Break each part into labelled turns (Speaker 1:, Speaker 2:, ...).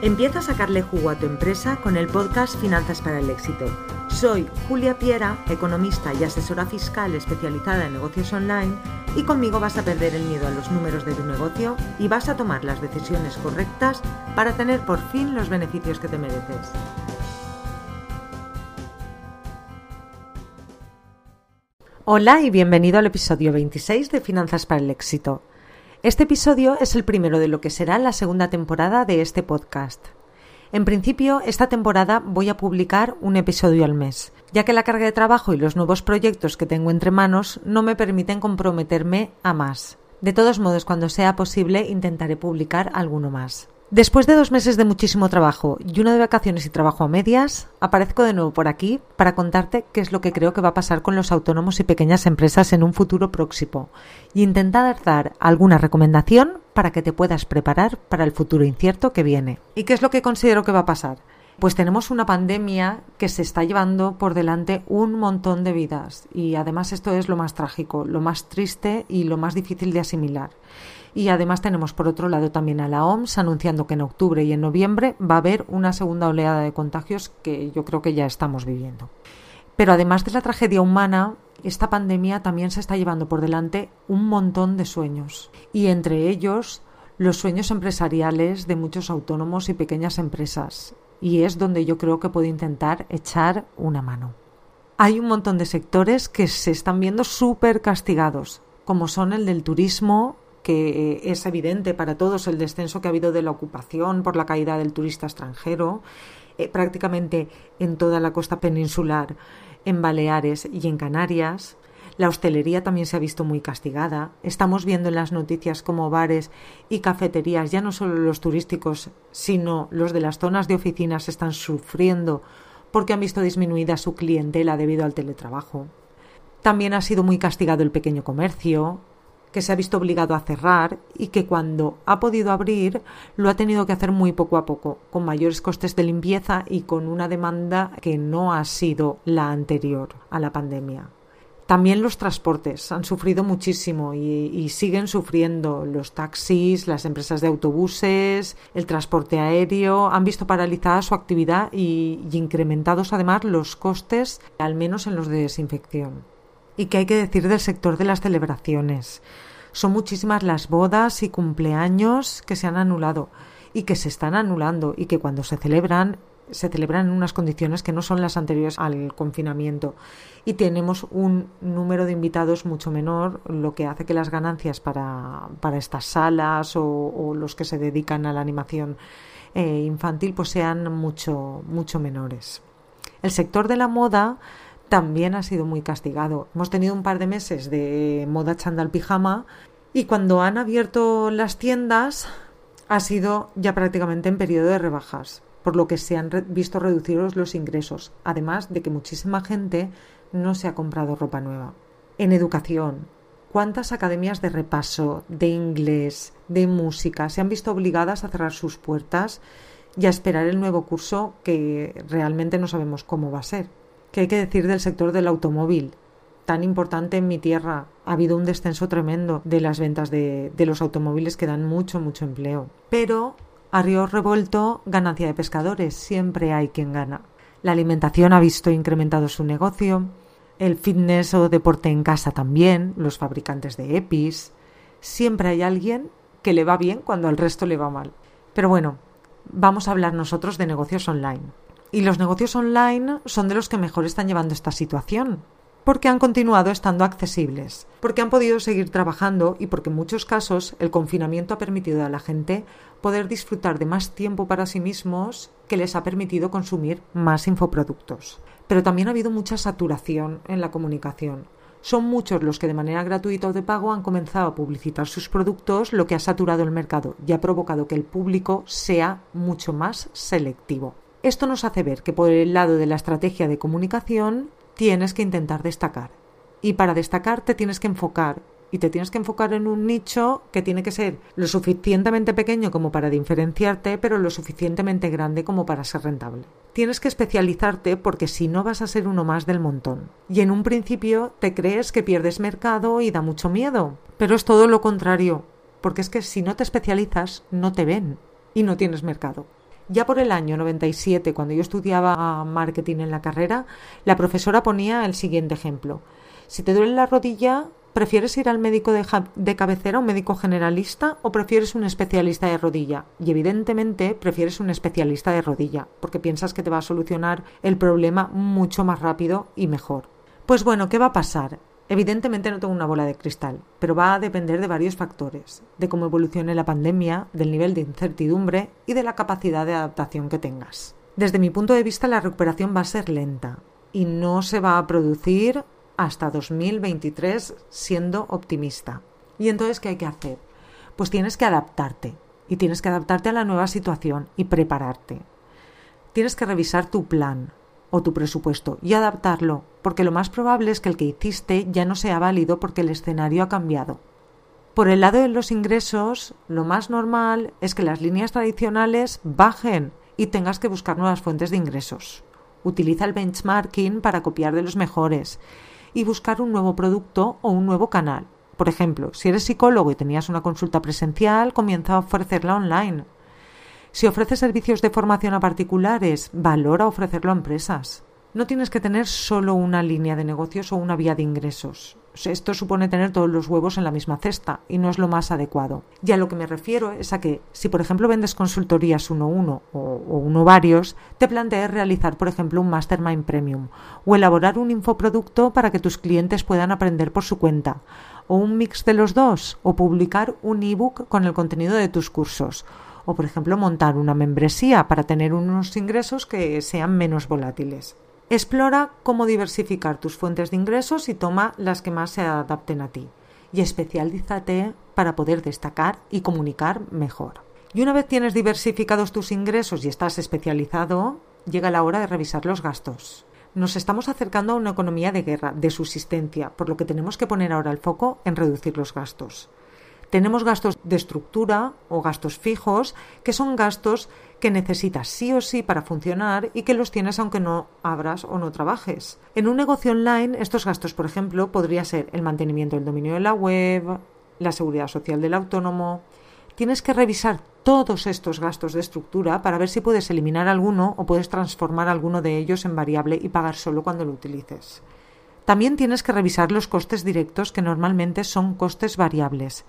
Speaker 1: Empieza a sacarle jugo a tu empresa con el podcast Finanzas para el Éxito. Soy Julia Piera, economista y asesora fiscal especializada en negocios online y conmigo vas a perder el miedo a los números de tu negocio y vas a tomar las decisiones correctas para tener por fin los beneficios que te mereces. Hola y bienvenido al episodio 26 de Finanzas para el Éxito. Este episodio es el primero de lo que será la segunda temporada de este podcast. En principio, esta temporada voy a publicar un episodio al mes, ya que la carga de trabajo y los nuevos proyectos que tengo entre manos no me permiten comprometerme a más. De todos modos, cuando sea posible, intentaré publicar alguno más. Después de dos meses de muchísimo trabajo y uno de vacaciones y trabajo a medias, aparezco de nuevo por aquí para contarte qué es lo que creo que va a pasar con los autónomos y pequeñas empresas en un futuro próximo y intentar dar alguna recomendación para que te puedas preparar para el futuro incierto que viene. ¿Y qué es lo que considero que va a pasar? Pues tenemos una pandemia que se está llevando por delante un montón de vidas y además esto es lo más trágico, lo más triste y lo más difícil de asimilar. Y además tenemos por otro lado también a la OMS anunciando que en octubre y en noviembre va a haber una segunda oleada de contagios que yo creo que ya estamos viviendo. Pero además de la tragedia humana, esta pandemia también se está llevando por delante un montón de sueños y entre ellos los sueños empresariales de muchos autónomos y pequeñas empresas y es donde yo creo que puedo intentar echar una mano. Hay un montón de sectores que se están viendo súper castigados, como son el del turismo, que es evidente para todos el descenso que ha habido de la ocupación por la caída del turista extranjero, eh, prácticamente en toda la costa peninsular, en Baleares y en Canarias. La hostelería también se ha visto muy castigada. Estamos viendo en las noticias como bares y cafeterías, ya no solo los turísticos, sino los de las zonas de oficinas están sufriendo porque han visto disminuida su clientela debido al teletrabajo. También ha sido muy castigado el pequeño comercio, que se ha visto obligado a cerrar y que cuando ha podido abrir lo ha tenido que hacer muy poco a poco, con mayores costes de limpieza y con una demanda que no ha sido la anterior a la pandemia. También los transportes han sufrido muchísimo y, siguen sufriendo. Los taxis, las empresas de autobuses, el transporte aéreo han visto paralizada su actividad y incrementados además los costes, al menos en los de desinfección. ¿Y qué hay que decir del sector de las celebraciones? Son muchísimas las bodas y cumpleaños que se han anulado y que se están anulando y que cuando se celebran se celebran en unas condiciones que no son las anteriores al confinamiento y tenemos un número de invitados mucho menor, lo que hace que las ganancias para, para estas salas o, los que se dedican a la animación eh, infantil pues sean mucho, mucho menores. El sector de la moda también ha sido muy castigado. Hemos tenido un par de meses de moda chandal pijama y cuando han abierto las tiendas ha sido ya prácticamente en periodo de rebajas, por lo que se han visto reducidos los ingresos, además de que muchísima gente no se ha comprado ropa nueva. En educación, ¿cuántas academias de repaso, de inglés, de música se han visto obligadas a cerrar sus puertas y a esperar el nuevo curso que realmente no sabemos cómo va a ser? ¿Qué hay que decir del sector del automóvil? Tan importante en mi tierra. Ha habido un descenso tremendo de las ventas de, los automóviles que dan mucho, mucho empleo. Pero a río revuelto, ganancia de pescadores. Siempre hay quien gana. La alimentación ha visto incrementado su negocio. El fitness o deporte en casa también. Los fabricantes de EPIs. Siempre hay alguien que le va bien cuando al resto le va mal. Pero bueno, vamos a hablar nosotros de negocios online. Y los negocios online son de los que mejor están llevando esta situación, porque han continuado estando accesibles, porque han podido seguir trabajando y porque en muchos casos el confinamiento ha permitido a la gente poder disfrutar de más tiempo para sí mismos que les ha permitido consumir más infoproductos. Pero también ha habido mucha saturación en la comunicación. Son muchos los que de manera gratuita o de pago han comenzado a publicitar sus productos, lo que ha saturado el mercado y ha provocado que el público sea mucho más selectivo. Esto nos hace ver que por el lado de la estrategia de comunicación tienes que intentar destacar. Y para destacar te tienes que enfocar. Y te tienes que enfocar en un nicho que tiene que ser lo suficientemente pequeño como para diferenciarte, pero lo suficientemente grande como para ser rentable. Tienes que especializarte porque si no vas a ser uno más del montón. Y en un principio te crees que pierdes mercado y da mucho miedo. Pero es todo lo contrario, porque es que si no te especializas no te ven y no tienes mercado. Ya por el año 97, cuando yo estudiaba marketing en la carrera, la profesora ponía el siguiente ejemplo. Si te duele la rodilla, ¿prefieres ir al médico de, cabecera, un médico generalista, o prefieres un especialista de rodilla? Y evidentemente prefieres un especialista de rodilla, porque piensas que te va a solucionar el problema mucho más rápido y mejor. Pues bueno, ¿qué va a pasar? Evidentemente no tengo una bola de cristal, pero va a depender de varios factores, de cómo evolucione la pandemia, del nivel de incertidumbre y de la capacidad de adaptación que tengas. Desde mi punto de vista la recuperación va a ser lenta y no se va a producir hasta 2023 siendo optimista. ¿Y entonces qué hay que hacer? Pues tienes que adaptarte y tienes que adaptarte a la nueva situación y prepararte. Tienes que revisar tu plan, o tu presupuesto y adaptarlo, porque lo más probable es que el que hiciste ya no sea válido porque el escenario ha cambiado. Por el lado de los ingresos, lo más normal es que las líneas tradicionales bajen y tengas que buscar nuevas fuentes de ingresos. Utiliza el benchmarking para copiar de los mejores y buscar un nuevo producto o un nuevo canal. Por ejemplo, si eres psicólogo y tenías una consulta presencial, comienza a ofrecerla online si ofreces servicios de formación a particulares, valora ofrecerlo a empresas. No tienes que tener solo una línea de negocios o una vía de ingresos. Esto supone tener todos los huevos en la misma cesta y no es lo más adecuado. Y a lo que me refiero es a que si por ejemplo vendes consultorías uno a uno o, uno varios, te plantees realizar por ejemplo un Mastermind Premium o elaborar un infoproducto para que tus clientes puedan aprender por su cuenta o un mix de los dos o publicar un ebook con el contenido de tus cursos o, por ejemplo, montar una membresía para tener unos ingresos que sean menos volátiles. Explora cómo diversificar tus fuentes de ingresos y toma las que más se adapten a ti. Y especialízate para poder destacar y comunicar mejor. Y una vez tienes diversificados tus ingresos y estás especializado, llega la hora de revisar los gastos. Nos estamos acercando a una economía de guerra, de subsistencia, por lo que tenemos que poner ahora el foco en reducir los gastos. Tenemos gastos de estructura o gastos fijos, que son gastos que necesitas sí o sí para funcionar y que los tienes aunque no abras o no trabajes. En un negocio online, estos gastos, por ejemplo, podría ser el mantenimiento del dominio de la web, la seguridad social del autónomo. Tienes que revisar todos estos gastos de estructura para ver si puedes eliminar alguno o puedes transformar alguno de ellos en variable y pagar solo cuando lo utilices. También tienes que revisar los costes directos que normalmente son costes variables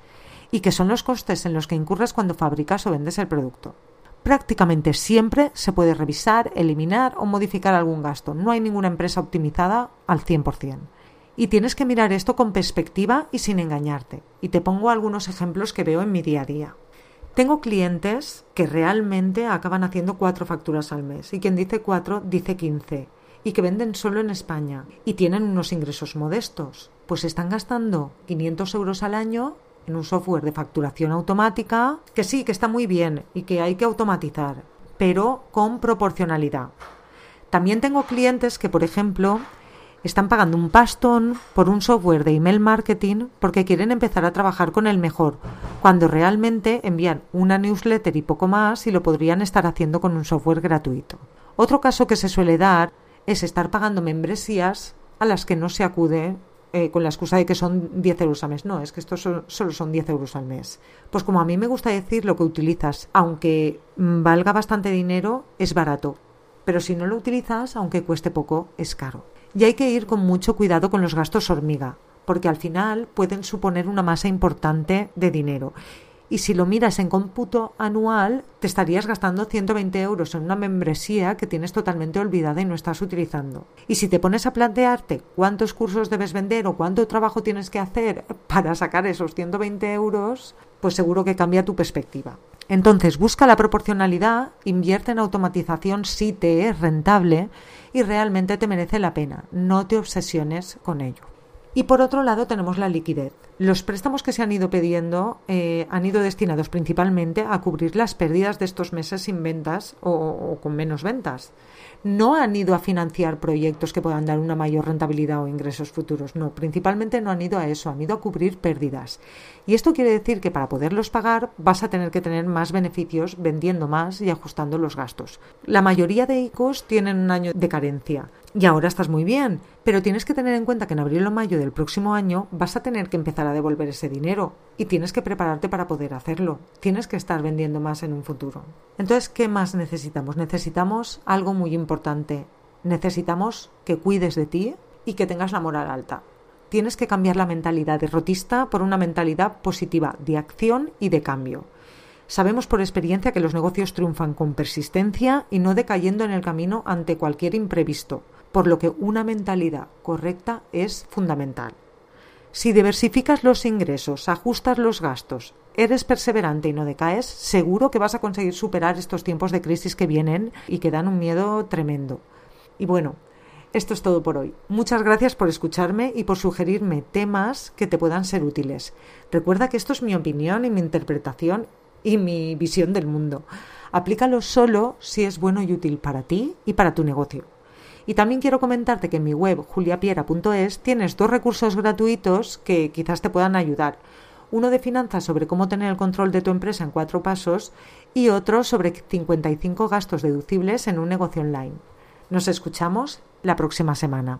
Speaker 1: y que son los costes en los que incurres cuando fabricas o vendes el producto. Prácticamente siempre se puede revisar, eliminar o modificar algún gasto. No hay ninguna empresa optimizada al 100%. Y tienes que mirar esto con perspectiva y sin engañarte. Y te pongo algunos ejemplos que veo en mi día a día. Tengo clientes que realmente acaban haciendo cuatro facturas al mes y quien dice cuatro dice quince y que venden solo en España y tienen unos ingresos modestos. Pues están gastando 500 euros al año un software de facturación automática, que sí, que está muy bien y que hay que automatizar, pero con proporcionalidad. También tengo clientes que, por ejemplo, están pagando un pastón por un software de email marketing porque quieren empezar a trabajar con el mejor, cuando realmente envían una newsletter y poco más y lo podrían estar haciendo con un software gratuito. Otro caso que se suele dar es estar pagando membresías a las que no se acude eh, con la excusa de que son 10 euros al mes. No, es que estos solo son 10 euros al mes. Pues como a mí me gusta decir, lo que utilizas, aunque valga bastante dinero, es barato. Pero si no lo utilizas, aunque cueste poco, es caro. Y hay que ir con mucho cuidado con los gastos hormiga, porque al final pueden suponer una masa importante de dinero y si lo miras en cómputo anual, te estarías gastando 120 euros en una membresía que tienes totalmente olvidada y no estás utilizando. Y si te pones a plantearte cuántos cursos debes vender o cuánto trabajo tienes que hacer para sacar esos 120 euros, pues seguro que cambia tu perspectiva. Entonces, busca la proporcionalidad, invierte en automatización si te es rentable y realmente te merece la pena. No te obsesiones con ello. Y por otro lado tenemos la liquidez. Los préstamos que se han ido pidiendo eh, han ido destinados principalmente a cubrir las pérdidas de estos meses sin ventas o, con menos ventas. No han ido a financiar proyectos que puedan dar una mayor rentabilidad o ingresos futuros. No, principalmente no han ido a eso, han ido a cubrir pérdidas. Y esto quiere decir que para poderlos pagar vas a tener que tener más beneficios vendiendo más y ajustando los gastos. La mayoría de ICOs tienen un año de carencia y ahora estás muy bien, pero tienes que tener en cuenta que en abril o mayo del próximo año vas a tener que empezar a devolver ese dinero y tienes que prepararte para poder hacerlo. Tienes que estar vendiendo más en un futuro. Entonces, ¿qué más necesitamos? Necesitamos algo muy importante. Necesitamos que cuides de ti y que tengas la moral alta. Tienes que cambiar la mentalidad derrotista por una mentalidad positiva de acción y de cambio. Sabemos por experiencia que los negocios triunfan con persistencia y no decayendo en el camino ante cualquier imprevisto por lo que una mentalidad correcta es fundamental. Si diversificas los ingresos, ajustas los gastos, eres perseverante y no decaes, seguro que vas a conseguir superar estos tiempos de crisis que vienen y que dan un miedo tremendo. Y bueno, esto es todo por hoy. Muchas gracias por escucharme y por sugerirme temas que te puedan ser útiles. Recuerda que esto es mi opinión y mi interpretación y mi visión del mundo. Aplícalo solo si es bueno y útil para ti y para tu negocio. Y también quiero comentarte que en mi web juliapiera.es tienes dos recursos gratuitos que quizás te puedan ayudar. Uno de finanzas sobre cómo tener el control de tu empresa en cuatro pasos y otro sobre 55 gastos deducibles en un negocio online. Nos escuchamos la próxima semana.